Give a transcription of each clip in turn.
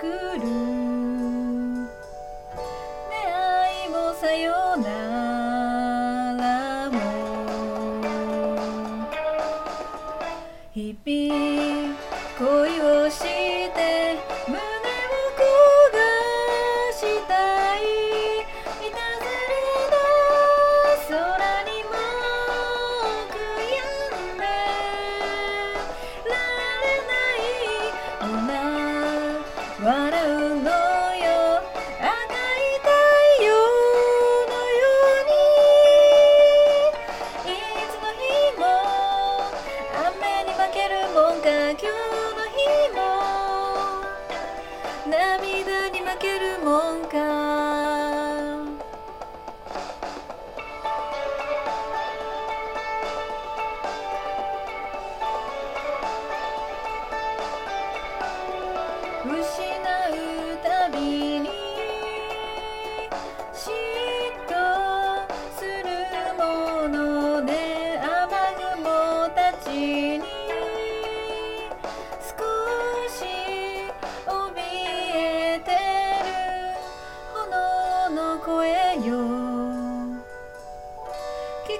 作る。うのよ。赤い太陽のように。いつの日も雨に負けるもんか今日の日も。涙に負けるもんか。不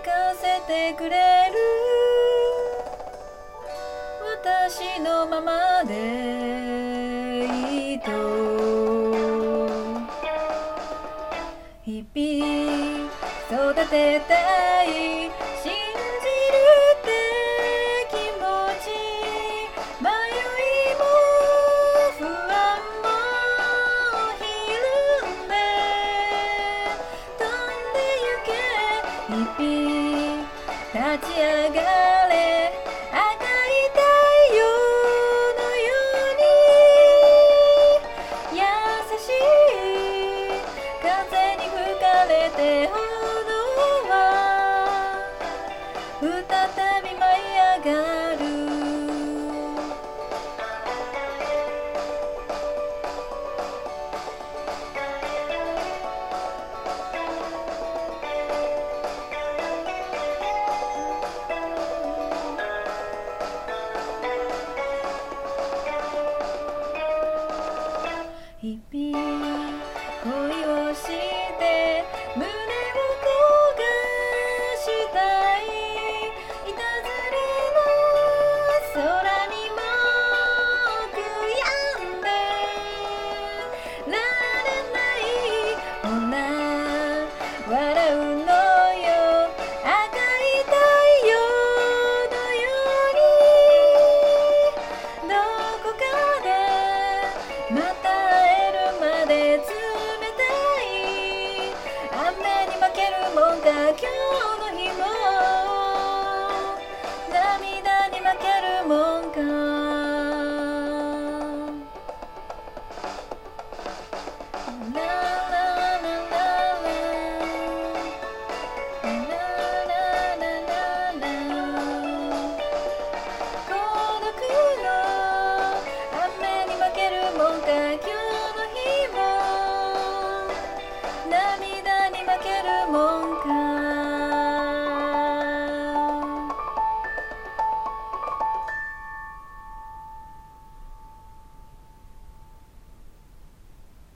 かせてくれる。私のままでいいと。日々育てたい。立ち上がれ。赤い太陽のように。優しい。風に吹かれてまた会えるまで冷たい雨に負けるもんか今日の日も涙に負けるもんか No.